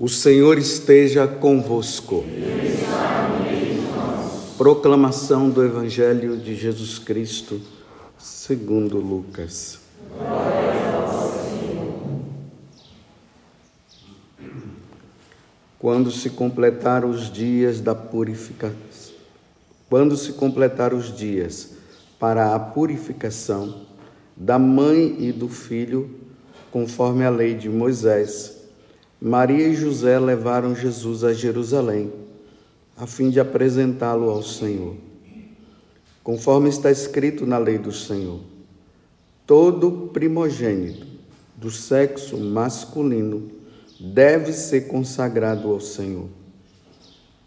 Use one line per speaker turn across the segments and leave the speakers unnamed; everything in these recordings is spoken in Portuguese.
O Senhor esteja convosco. Proclamação do Evangelho de Jesus Cristo, segundo Lucas. Quando se completar os dias da purificação, quando se completar os dias para a purificação da mãe e do filho, conforme a lei de Moisés, Maria e José levaram Jesus a Jerusalém, a fim de apresentá-lo ao Senhor. Conforme está escrito na lei do Senhor, todo primogênito do sexo masculino deve ser consagrado ao Senhor.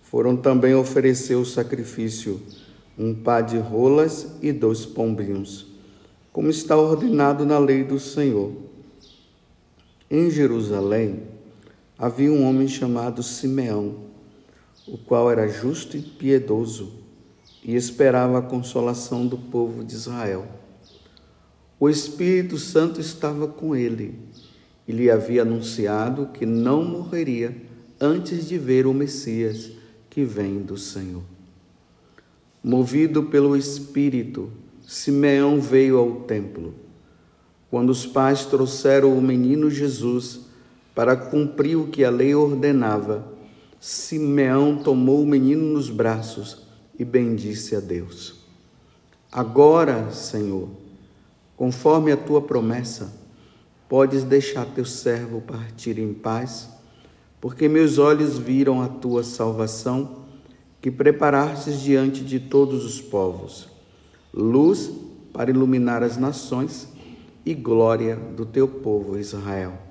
Foram também oferecer o sacrifício um par de rolas e dois pombinhos, como está ordenado na lei do Senhor. Em Jerusalém, havia um homem chamado Simeão, o qual era justo e piedoso e esperava a consolação do povo de Israel. O Espírito Santo estava com ele e lhe havia anunciado que não morreria antes de ver o Messias que vem do Senhor. Movido pelo Espírito, Simeão veio ao templo. Quando os pais trouxeram o menino Jesus, para cumprir o que a lei ordenava, Simeão tomou o menino nos braços e bendisse a Deus. Agora, Senhor, conforme a tua promessa, podes deixar teu servo partir em paz, porque meus olhos viram a tua salvação, que preparastes diante de todos os povos, luz para iluminar as nações e glória do teu povo Israel.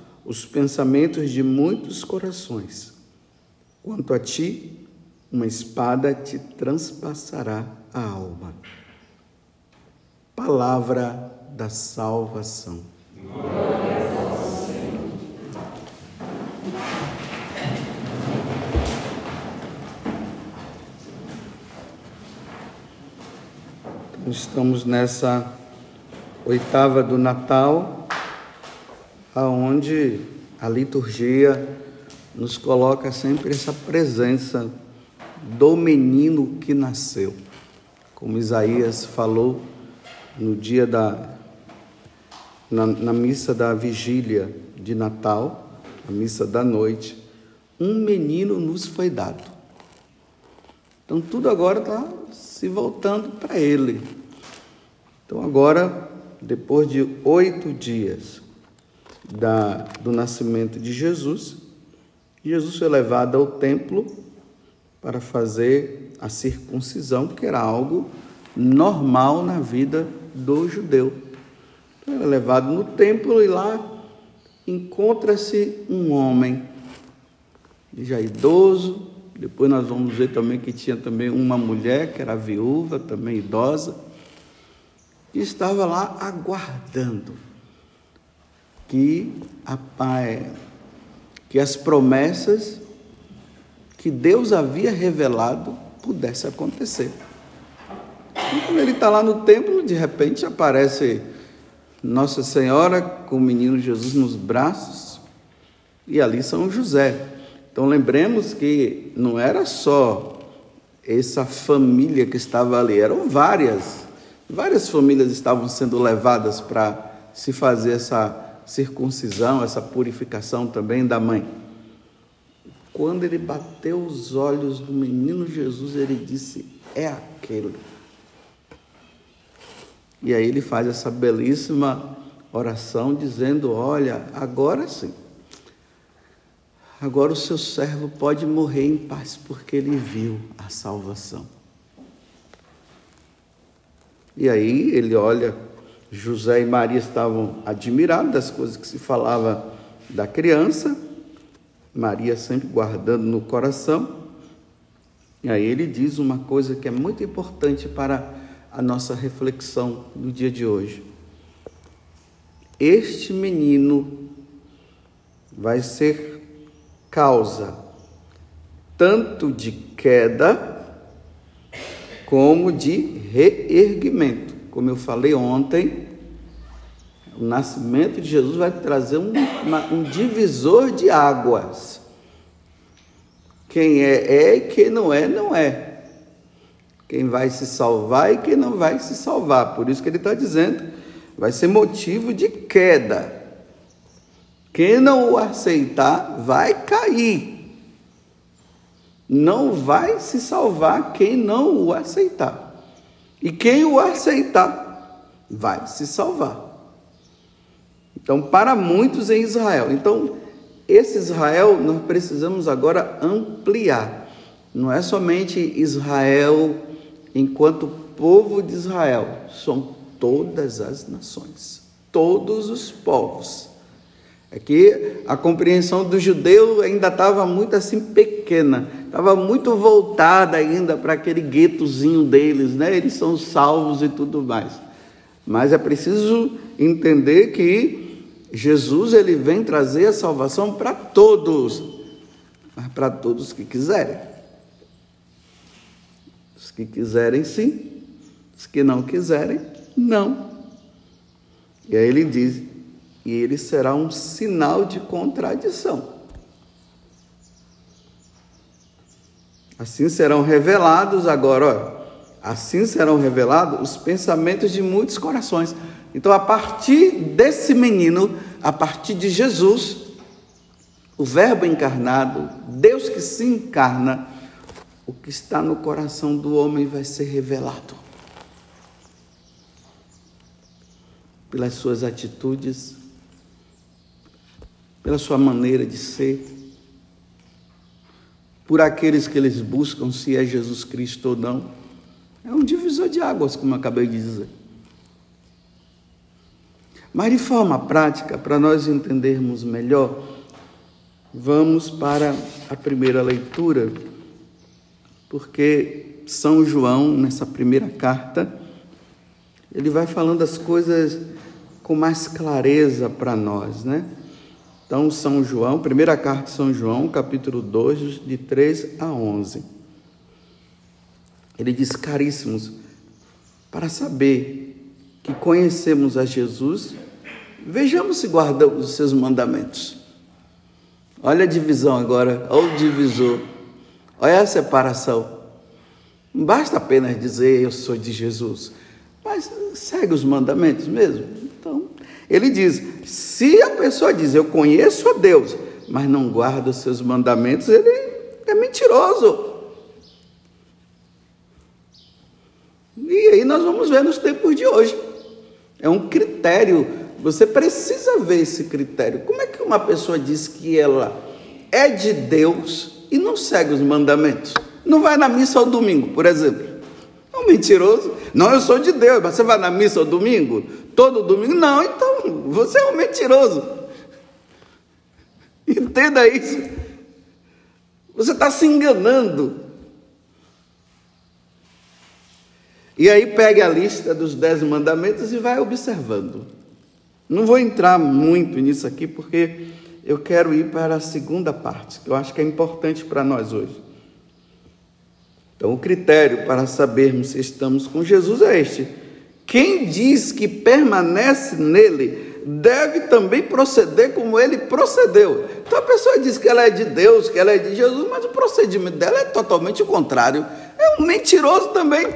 os pensamentos de muitos corações. Quanto a ti, uma espada te transpassará a alma. Palavra da salvação. Estamos nessa oitava do Natal aonde a liturgia nos coloca sempre essa presença do menino que nasceu. Como Isaías falou no dia da na, na missa da vigília de Natal, a missa da noite, um menino nos foi dado. Então tudo agora está se voltando para ele. Então agora, depois de oito dias, da, do nascimento de Jesus, Jesus foi levado ao templo para fazer a circuncisão, que era algo normal na vida do judeu. Então, ele é levado no templo e lá encontra-se um homem já idoso. Depois nós vamos ver também que tinha também uma mulher que era viúva, também idosa, que estava lá aguardando que a que as promessas que Deus havia revelado pudesse acontecer. E quando ele está lá no templo, de repente aparece Nossa Senhora com o menino Jesus nos braços e ali São José. Então lembremos que não era só essa família que estava ali, eram várias. Várias famílias estavam sendo levadas para se fazer essa circuncisão, essa purificação também da mãe. Quando ele bateu os olhos do menino Jesus, ele disse: É aquele. E aí ele faz essa belíssima oração dizendo: Olha, agora sim. Agora o seu servo pode morrer em paz porque ele viu a salvação. E aí ele olha José e Maria estavam admirados das coisas que se falava da criança Maria sempre guardando no coração. E aí ele diz uma coisa que é muito importante para a nossa reflexão no dia de hoje. Este menino vai ser causa tanto de queda como de reerguimento. Como eu falei ontem, o nascimento de Jesus vai trazer um, uma, um divisor de águas. Quem é, é, e quem não é, não é. Quem vai se salvar e quem não vai se salvar. Por isso que ele está dizendo, vai ser motivo de queda. Quem não o aceitar vai cair. Não vai se salvar quem não o aceitar. E quem o aceitar vai se salvar. Então, para muitos em Israel. Então, esse Israel nós precisamos agora ampliar. Não é somente Israel enquanto povo de Israel, são todas as nações, todos os povos. É que a compreensão do judeu ainda estava muito assim pequena, estava muito voltada ainda para aquele guetozinho deles, né? Eles são salvos e tudo mais. Mas é preciso entender que Jesus ele vem trazer a salvação para todos, mas para todos que quiserem. Os que quiserem, sim. Os que não quiserem, não. E aí ele diz: e ele será um sinal de contradição. Assim serão revelados agora, ó, assim serão revelados os pensamentos de muitos corações. Então, a partir desse menino, a partir de Jesus, o Verbo encarnado, Deus que se encarna, o que está no coração do homem vai ser revelado. Pelas suas atitudes, pela sua maneira de ser, por aqueles que eles buscam se é Jesus Cristo ou não. É um divisor de águas, como eu acabei de dizer. Mas de forma prática, para nós entendermos melhor, vamos para a primeira leitura, porque São João, nessa primeira carta, ele vai falando as coisas com mais clareza para nós, né? Então, São João, primeira carta de São João, capítulo 2, de 3 a 11. Ele diz: Caríssimos, para saber que conhecemos a Jesus, vejamos se guardamos os seus mandamentos. Olha a divisão agora, olha o divisor, olha a separação. Não basta apenas dizer eu sou de Jesus, mas segue os mandamentos mesmo. Ele diz: se a pessoa diz eu conheço a Deus, mas não guarda os seus mandamentos, ele é mentiroso. E aí nós vamos ver nos tempos de hoje. É um critério. Você precisa ver esse critério. Como é que uma pessoa diz que ela é de Deus e não segue os mandamentos? Não vai na missa ao domingo, por exemplo. É um mentiroso. Não, eu sou de Deus, mas você vai na missa ao domingo? Todo domingo? Não, então você é um mentiroso. Entenda isso. Você está se enganando. E aí pegue a lista dos dez mandamentos e vai observando. Não vou entrar muito nisso aqui porque eu quero ir para a segunda parte, que eu acho que é importante para nós hoje. Então, o critério para sabermos se estamos com Jesus é este: quem diz que permanece nele deve também proceder como ele procedeu. Então a pessoa diz que ela é de Deus, que ela é de Jesus, mas o procedimento dela é totalmente o contrário. É um mentiroso também.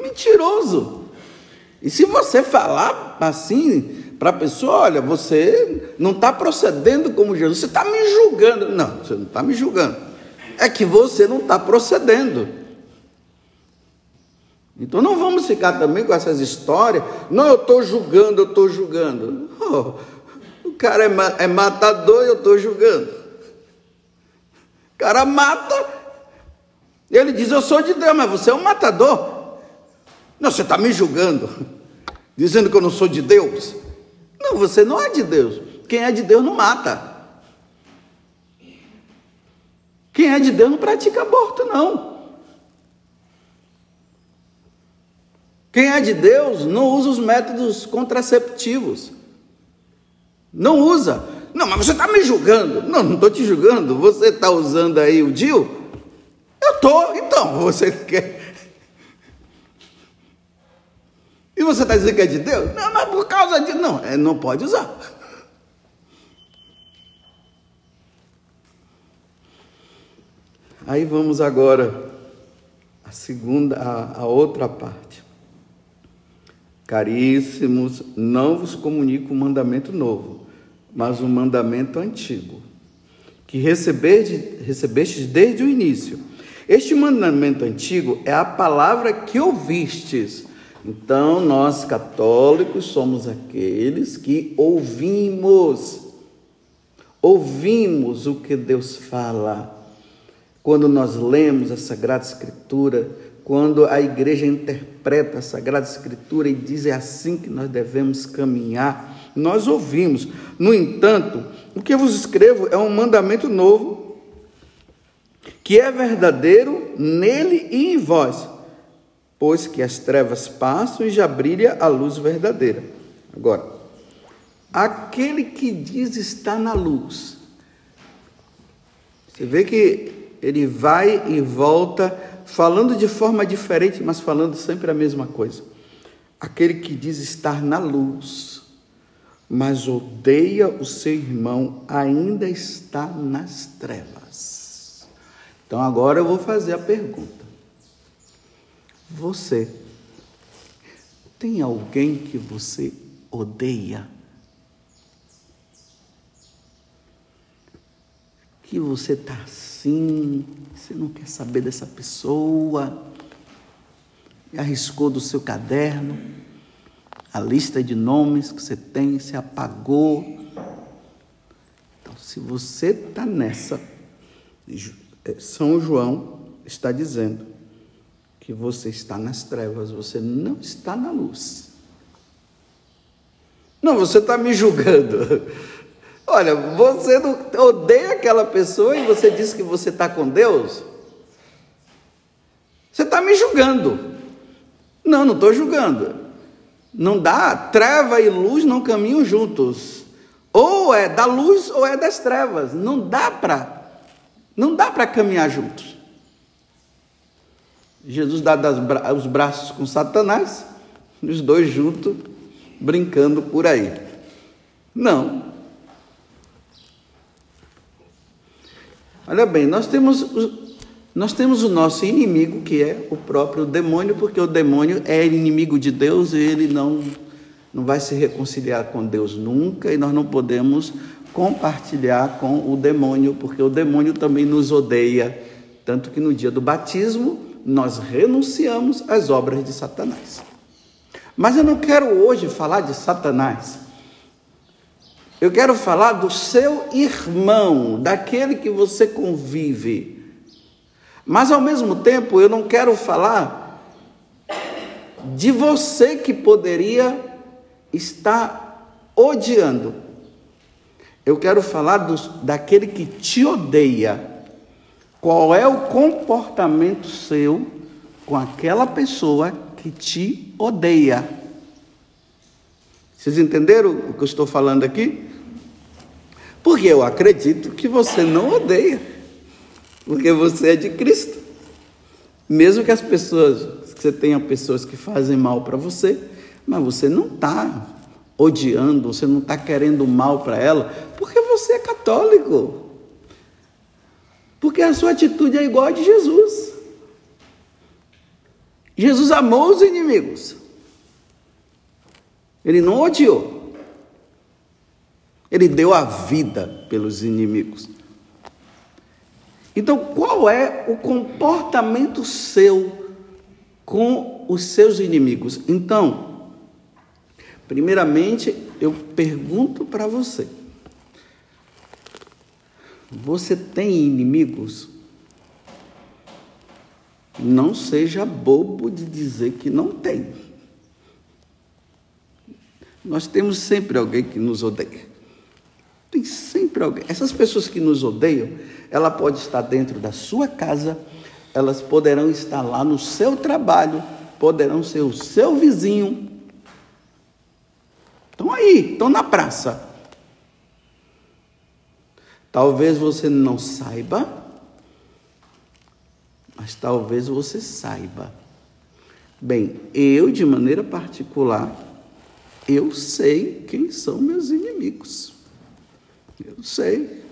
Mentiroso. E se você falar assim para a pessoa, olha, você não está procedendo como Jesus, você está me julgando. Não, você não está me julgando. É que você não está procedendo. Então não vamos ficar também com essas histórias. Não, eu estou julgando, eu estou julgando. Oh, o cara é, é matador eu estou julgando. O cara mata. Ele diz, eu sou de Deus, mas você é um matador. Não, você está me julgando, dizendo que eu não sou de Deus. Não, você não é de Deus. Quem é de Deus não mata. Quem é de Deus não pratica aborto, não. Quem é de Deus não usa os métodos contraceptivos. Não usa. Não, mas você está me julgando. Não, não estou te julgando. Você está usando aí o DIL? Eu estou. Então, você quer. E você está dizendo que é de Deus? Não, mas por causa de. Não, é, não pode usar. Aí vamos agora a segunda, a outra parte. Caríssimos, não vos comunico um mandamento novo, mas um mandamento antigo, que recebestes desde o início. Este mandamento antigo é a palavra que ouvistes. Então, nós católicos somos aqueles que ouvimos, ouvimos o que Deus fala quando nós lemos a Sagrada Escritura, quando a igreja interpreta a Sagrada Escritura e diz é assim que nós devemos caminhar, nós ouvimos. No entanto, o que eu vos escrevo é um mandamento novo, que é verdadeiro nele e em vós, pois que as trevas passam e já brilha a luz verdadeira. Agora, aquele que diz está na luz. Você vê que ele vai e volta, falando de forma diferente, mas falando sempre a mesma coisa. Aquele que diz estar na luz, mas odeia o seu irmão, ainda está nas trevas. Então agora eu vou fazer a pergunta. Você tem alguém que você odeia? Que você está assim, você não quer saber dessa pessoa, arriscou do seu caderno a lista de nomes que você tem, se apagou. Então, se você está nessa, é, São João está dizendo que você está nas trevas, você não está na luz. Não, você está me julgando. Olha, você odeia aquela pessoa e você diz que você está com Deus? Você está me julgando. Não, não estou julgando. Não dá, treva e luz não caminham juntos. Ou é da luz ou é das trevas. Não dá para, não dá para caminhar juntos. Jesus dá os braços com Satanás, os dois juntos, brincando por aí. Não, Olha bem, nós temos, nós temos o nosso inimigo, que é o próprio demônio, porque o demônio é inimigo de Deus e ele não, não vai se reconciliar com Deus nunca, e nós não podemos compartilhar com o demônio, porque o demônio também nos odeia. Tanto que no dia do batismo nós renunciamos às obras de Satanás. Mas eu não quero hoje falar de Satanás. Eu quero falar do seu irmão, daquele que você convive. Mas ao mesmo tempo, eu não quero falar de você que poderia estar odiando. Eu quero falar do, daquele que te odeia. Qual é o comportamento seu com aquela pessoa que te odeia? Vocês entenderam o que eu estou falando aqui? Porque eu acredito que você não odeia, porque você é de Cristo. Mesmo que as pessoas, que você tenha pessoas que fazem mal para você, mas você não está odiando, você não está querendo mal para ela, porque você é católico. Porque a sua atitude é igual a de Jesus. Jesus amou os inimigos. Ele não odiou. Ele deu a vida pelos inimigos. Então, qual é o comportamento seu com os seus inimigos? Então, primeiramente, eu pergunto para você: você tem inimigos? Não seja bobo de dizer que não tem. Nós temos sempre alguém que nos odeia. Tem sempre alguém. Essas pessoas que nos odeiam, ela pode estar dentro da sua casa, elas poderão estar lá no seu trabalho, poderão ser o seu vizinho. Estão aí, estão na praça. Talvez você não saiba, mas talvez você saiba. Bem, eu, de maneira particular, eu sei quem são meus inimigos. Eu sei.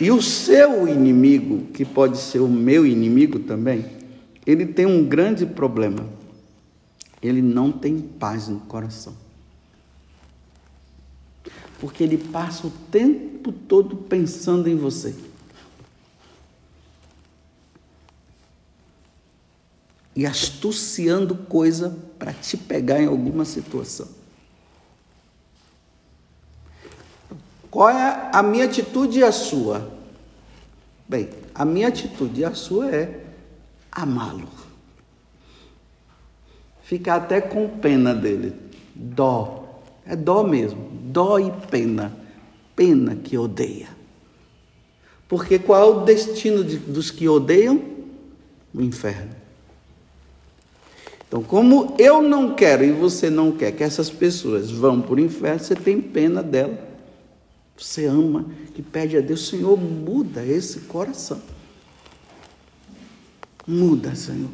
E o seu inimigo, que pode ser o meu inimigo também, ele tem um grande problema. Ele não tem paz no coração. Porque ele passa o tempo todo pensando em você. E astuciando coisa para te pegar em alguma situação. Qual é a minha atitude e a sua? Bem, a minha atitude e a sua é amá-lo. Ficar até com pena dele. Dó. É dó mesmo. Dó e pena. Pena que odeia. Porque qual é o destino de, dos que odeiam? O inferno. Então, como eu não quero e você não quer que essas pessoas vão para o inferno, você tem pena dela. Você ama e pede a Deus, Senhor, muda esse coração. Muda, Senhor.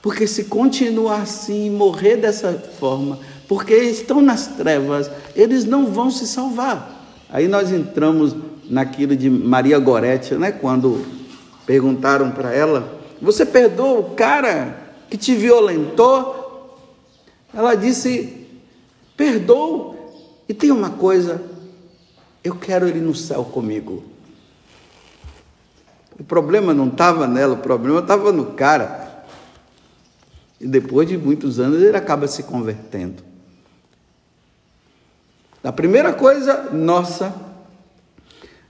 Porque se continuar assim, morrer dessa forma, porque estão nas trevas, eles não vão se salvar. Aí nós entramos naquilo de Maria Gorete, né? Quando perguntaram para ela: Você perdoa o cara que te violentou? Ela disse: Perdoa. E tem uma coisa eu quero ele no céu comigo. O problema não estava nela, o problema estava no cara. E depois de muitos anos ele acaba se convertendo. A primeira coisa nossa,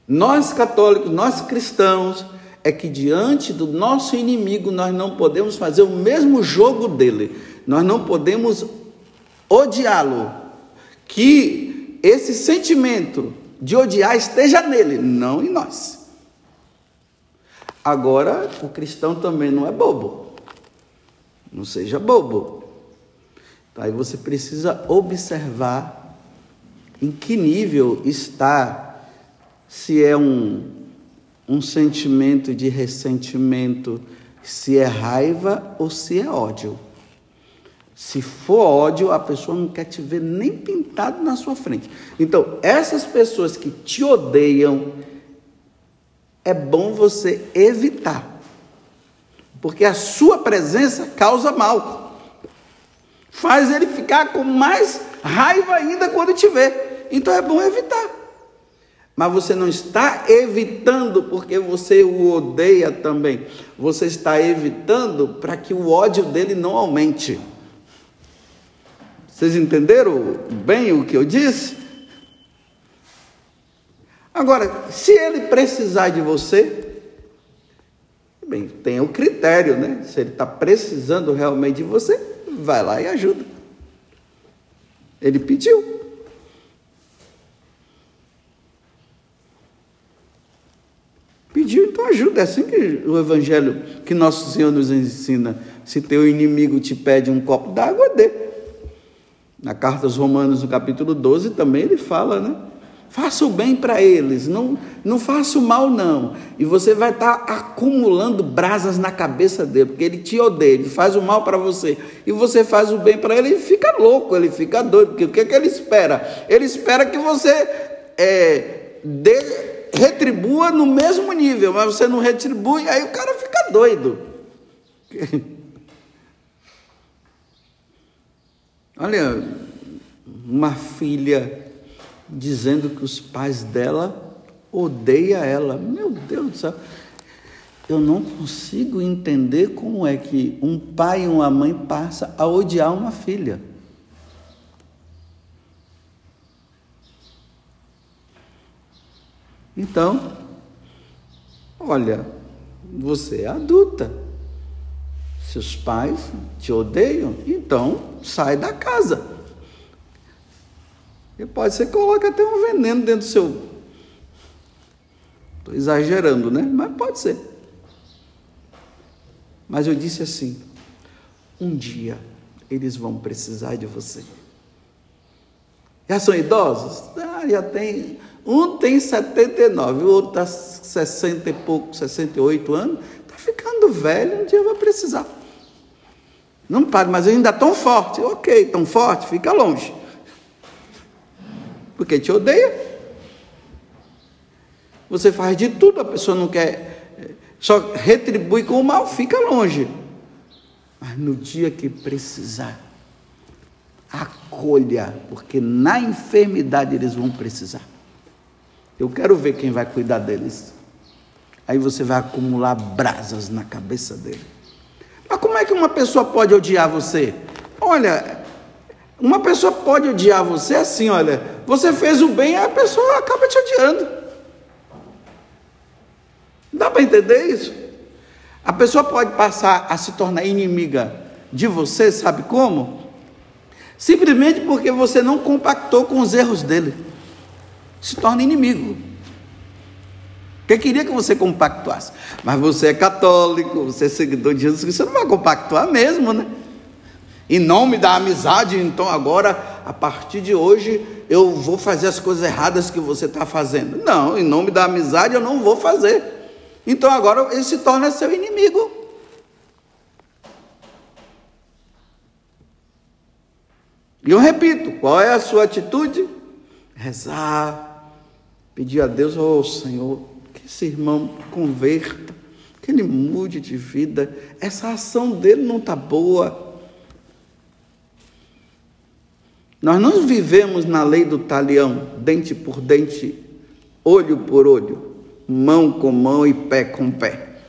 nós católicos, nós cristãos, é que diante do nosso inimigo nós não podemos fazer o mesmo jogo dele. Nós não podemos odiá-lo. Que esse sentimento de odiar esteja nele, não em nós. Agora, o cristão também não é bobo. Não seja bobo. Aí você precisa observar em que nível está, se é um, um sentimento de ressentimento, se é raiva ou se é ódio. Se for ódio, a pessoa não quer te ver nem pintado na sua frente. Então, essas pessoas que te odeiam, é bom você evitar. Porque a sua presença causa mal. Faz ele ficar com mais raiva ainda quando te vê. Então é bom evitar. Mas você não está evitando porque você o odeia também. Você está evitando para que o ódio dele não aumente. Vocês entenderam bem o que eu disse? Agora, se ele precisar de você, bem, tem o critério, né? Se ele está precisando realmente de você, vai lá e ajuda. Ele pediu. Pediu, então ajuda. É assim que o Evangelho que Nosso Senhor nos ensina. Se teu inimigo te pede um copo d'água, dê. Na carta aos Romanos, no capítulo 12, também ele fala, né? Faça o bem para eles, não, não faça o mal, não. E você vai estar tá acumulando brasas na cabeça dele, porque ele te odeia, ele faz o mal para você. E você faz o bem para ele, ele fica louco, ele fica doido. Porque o que, é que ele espera? Ele espera que você é, dê, retribua no mesmo nível, mas você não retribui, aí o cara fica doido. Olha, uma filha dizendo que os pais dela odeiam ela. Meu Deus do céu. Eu não consigo entender como é que um pai e uma mãe passa a odiar uma filha. Então, olha, você é adulta. Seus pais te odeiam, então sai da casa. E pode ser que coloque até um veneno dentro do seu. Estou exagerando, né? Mas pode ser. Mas eu disse assim: um dia eles vão precisar de você. Já são idosos? Ah, já tem. Um tem 79, o outro está 60 e pouco, 68 anos. Está ficando velho, um dia vai precisar. Não pare, mas ainda tão forte. Ok, tão forte, fica longe. Porque te odeia. Você faz de tudo, a pessoa não quer, só retribui com o mal, fica longe. Mas no dia que precisar, acolha, porque na enfermidade eles vão precisar. Eu quero ver quem vai cuidar deles. Aí você vai acumular brasas na cabeça dele. Mas como é que uma pessoa pode odiar você? Olha, uma pessoa pode odiar você assim, olha, você fez o bem, a pessoa acaba te odiando. Dá para entender isso? A pessoa pode passar a se tornar inimiga de você, sabe como? Simplesmente porque você não compactou com os erros dele. Se torna inimigo. Porque queria que você compactuasse. Mas você é católico, você é seguidor de Jesus Cristo, você não vai compactuar mesmo, né? Em nome da amizade, então agora, a partir de hoje, eu vou fazer as coisas erradas que você está fazendo. Não, em nome da amizade eu não vou fazer. Então agora ele se torna seu inimigo. E eu repito, qual é a sua atitude? Rezar, pedir a Deus, oh Senhor, que esse irmão converta, que ele mude de vida. Essa ação dele não está boa. Nós não vivemos na lei do talião, dente por dente, olho por olho, mão com mão e pé com pé.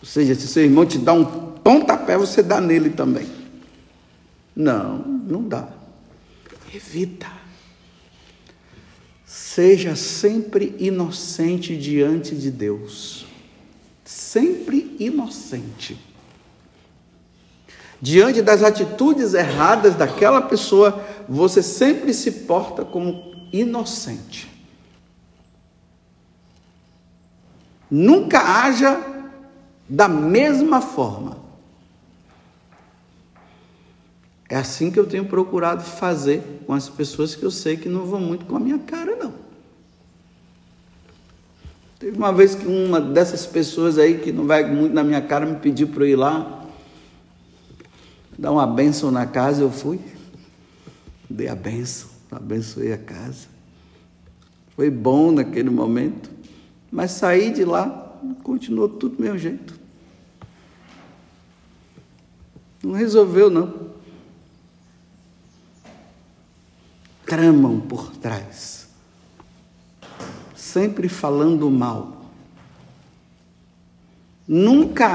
Ou seja, se seu irmão te dá um pontapé, você dá nele também. Não, não dá. Evita. Seja sempre inocente diante de Deus. Sempre inocente. Diante das atitudes erradas daquela pessoa, você sempre se porta como inocente. Nunca haja da mesma forma. É assim que eu tenho procurado fazer com as pessoas que eu sei que não vão muito com a minha cara, não. Teve uma vez que uma dessas pessoas aí que não vai muito na minha cara me pediu para eu ir lá dar uma bênção na casa, eu fui. Dei a bênção, abençoei a casa. Foi bom naquele momento, mas saí de lá, continuou tudo do meu jeito. Não resolveu, não. Tramam por trás, sempre falando mal. Nunca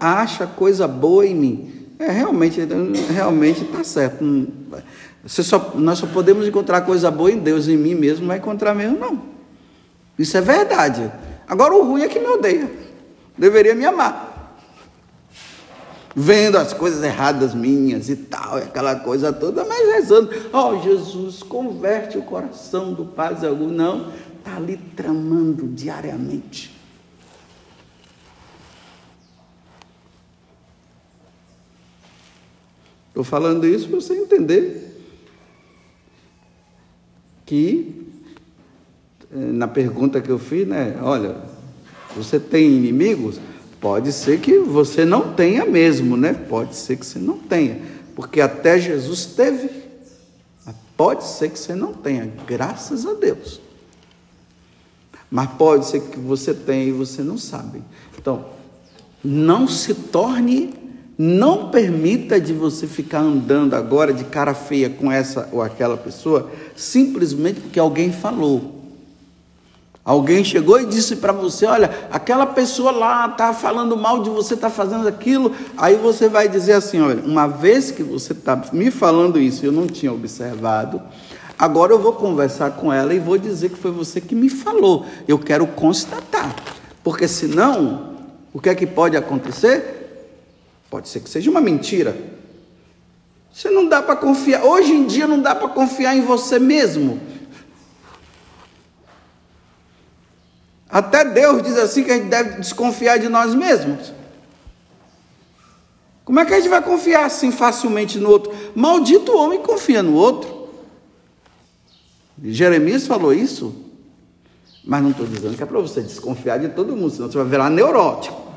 acha coisa boa em mim. É, realmente, realmente está certo. Você só, nós só podemos encontrar coisa boa em Deus, em mim mesmo, não vai encontrar mesmo, não. Isso é verdade. Agora o ruim é que me odeia. Deveria me amar vendo as coisas erradas minhas e tal, aquela coisa toda, mas rezando, ó oh, Jesus, converte o coração do Pai algum, não, está ali tramando diariamente. Estou falando isso para você entender que, eh, na pergunta que eu fiz, né, olha, você tem inimigos? Pode ser que você não tenha mesmo, né? Pode ser que você não tenha, porque até Jesus teve. Pode ser que você não tenha, graças a Deus. Mas pode ser que você tenha e você não sabe. Então, não se torne, não permita de você ficar andando agora de cara feia com essa ou aquela pessoa, simplesmente porque alguém falou. Alguém chegou e disse para você: Olha, aquela pessoa lá está falando mal de você, está fazendo aquilo. Aí você vai dizer assim: Olha, uma vez que você está me falando isso, eu não tinha observado. Agora eu vou conversar com ela e vou dizer que foi você que me falou. Eu quero constatar. Porque senão, o que é que pode acontecer? Pode ser que seja uma mentira. Você não dá para confiar. Hoje em dia não dá para confiar em você mesmo. Até Deus diz assim que a gente deve desconfiar de nós mesmos. Como é que a gente vai confiar assim facilmente no outro? Maldito homem confia no outro. Jeremias falou isso, mas não estou dizendo que é para você desconfiar de todo mundo, senão você vai virar neurótico.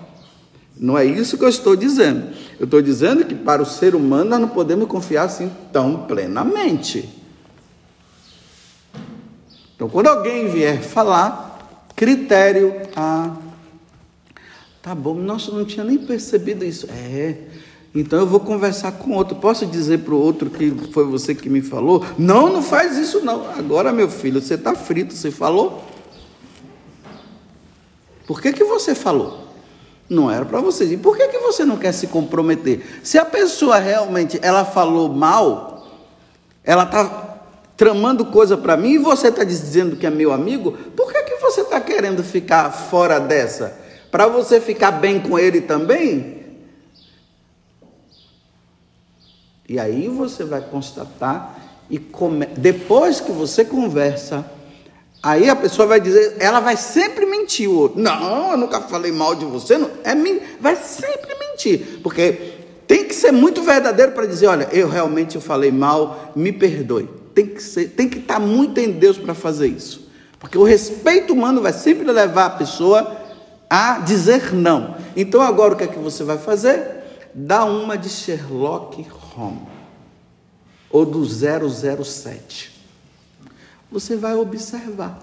Não é isso que eu estou dizendo. Eu estou dizendo que para o ser humano nós não podemos confiar assim tão plenamente. Então, quando alguém vier falar, critério, ah, tá bom, nossa, não tinha nem percebido isso. É, então eu vou conversar com outro. Posso dizer para o outro que foi você que me falou? Não, não faz isso não. Agora, meu filho, você está frito, você falou? Por que, que você falou? Não era para você. E por que, que você não quer se comprometer? Se a pessoa realmente ela falou mal, ela está tramando coisa para mim e você está dizendo que é meu amigo, por que, que você está querendo ficar fora dessa? Para você ficar bem com ele também? E aí você vai constatar e come... depois que você conversa, aí a pessoa vai dizer, ela vai sempre mentir o outro. Não, eu nunca falei mal de você, não. é vai sempre mentir, porque tem que ser muito verdadeiro para dizer, olha, eu realmente falei mal, me perdoe. Tem que ser, tem que estar muito em Deus para fazer isso. Porque o respeito humano vai sempre levar a pessoa a dizer não. Então agora o que é que você vai fazer? Dá uma de Sherlock Home ou do 007. Você vai observar.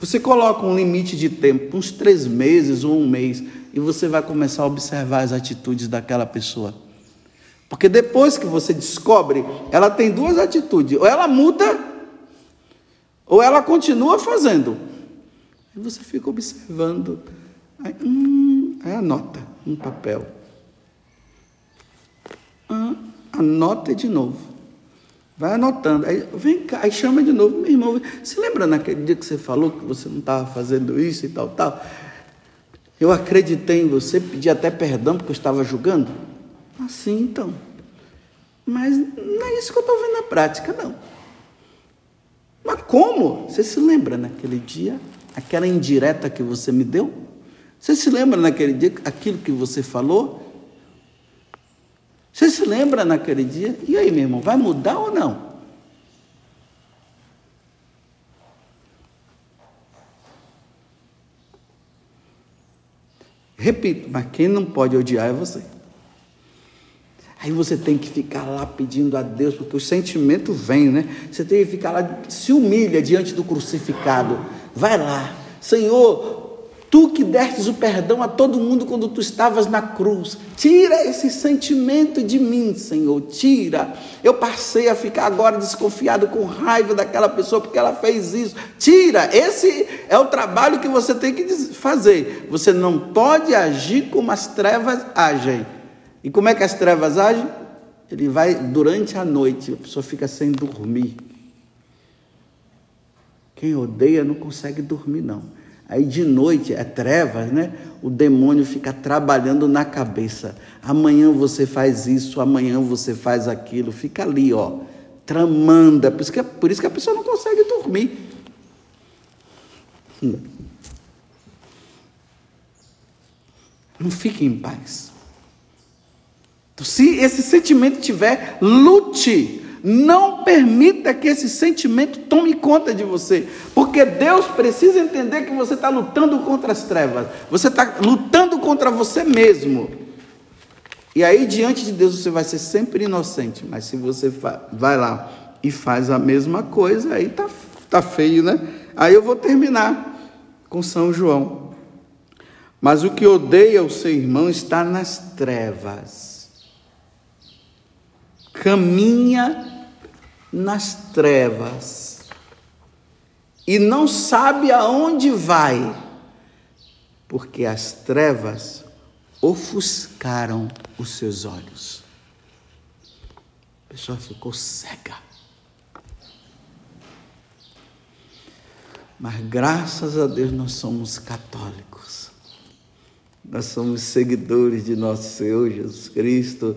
Você coloca um limite de tempo, uns três meses ou um mês, e você vai começar a observar as atitudes daquela pessoa. Porque depois que você descobre, ela tem duas atitudes: ou ela muda, ou ela continua fazendo. E você fica observando. Aí, hum, aí anota um papel. Ah, anota de novo. Vai anotando. Aí vem cá, aí chama de novo, meu irmão. Se lembra naquele dia que você falou que você não estava fazendo isso e tal, tal? Eu acreditei em você, pedi até perdão porque eu estava julgando? Assim então. Mas não é isso que eu estou vendo na prática, não. Mas como? Você se lembra naquele dia, aquela indireta que você me deu? Você se lembra naquele dia aquilo que você falou? Você se lembra naquele dia? E aí, meu irmão, vai mudar ou não? Repito, mas quem não pode odiar é você. Aí você tem que ficar lá pedindo a Deus, porque o sentimento vem, né? Você tem que ficar lá, se humilha diante do crucificado. Vai lá, Senhor, Tu que destes o perdão a todo mundo quando tu estavas na cruz, tira esse sentimento de mim, Senhor, tira. Eu passei a ficar agora desconfiado com raiva daquela pessoa porque ela fez isso. Tira, esse é o trabalho que você tem que fazer. Você não pode agir como as trevas agem. E como é que as trevas agem? Ele vai durante a noite, a pessoa fica sem dormir. Quem odeia não consegue dormir, não. Aí de noite é trevas, né? O demônio fica trabalhando na cabeça. Amanhã você faz isso, amanhã você faz aquilo. Fica ali, ó, tramanda. Por isso que, por isso que a pessoa não consegue dormir. Não fique em paz. Se esse sentimento tiver, lute não permita que esse sentimento tome conta de você, porque Deus precisa entender que você está lutando contra as trevas, você está lutando contra você mesmo. E aí, diante de Deus, você vai ser sempre inocente, mas se você vai lá e faz a mesma coisa, aí tá, tá feio, né? Aí eu vou terminar com São João. Mas o que odeia o seu irmão está nas trevas caminha nas trevas e não sabe aonde vai, porque as trevas ofuscaram os seus olhos. A pessoa ficou cega. Mas graças a Deus nós somos católicos. Nós somos seguidores de nosso Senhor Jesus Cristo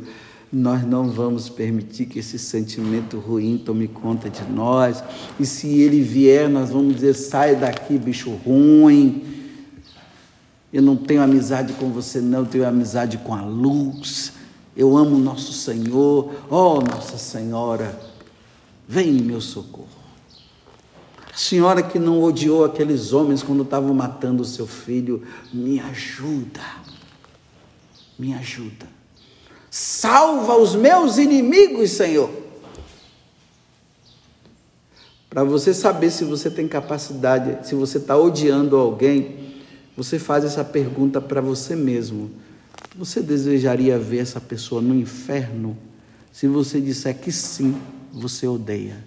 nós não vamos permitir que esse sentimento ruim tome conta de nós. E se ele vier, nós vamos dizer: sai daqui, bicho ruim. Eu não tenho amizade com você, não, eu tenho amizade com a luz. Eu amo nosso Senhor. Oh, Nossa Senhora, vem em meu socorro. A senhora que não odiou aqueles homens quando estavam matando o seu filho, me ajuda. Me ajuda. Salva os meus inimigos, Senhor. Para você saber se você tem capacidade, se você está odiando alguém, você faz essa pergunta para você mesmo. Você desejaria ver essa pessoa no inferno? Se você disser que sim, você odeia.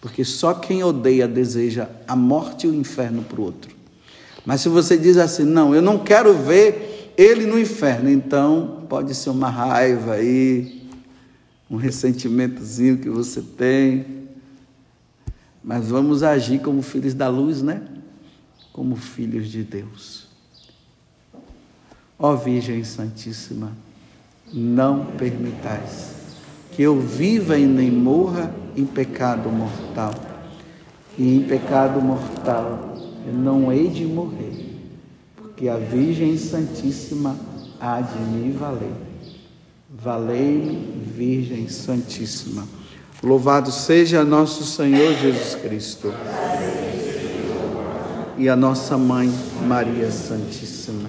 Porque só quem odeia deseja a morte e o inferno para o outro. Mas se você diz assim, não, eu não quero ver ele no inferno, então pode ser uma raiva aí, um ressentimentozinho que você tem. Mas vamos agir como filhos da luz, né? Como filhos de Deus. Ó Virgem Santíssima, não permitais que eu viva e nem morra em pecado mortal. E em pecado mortal eu não hei de morrer, porque a Virgem Santíssima há de me valer. Valei-me, Virgem Santíssima. Louvado seja nosso Senhor Jesus Cristo e a nossa mãe Maria Santíssima.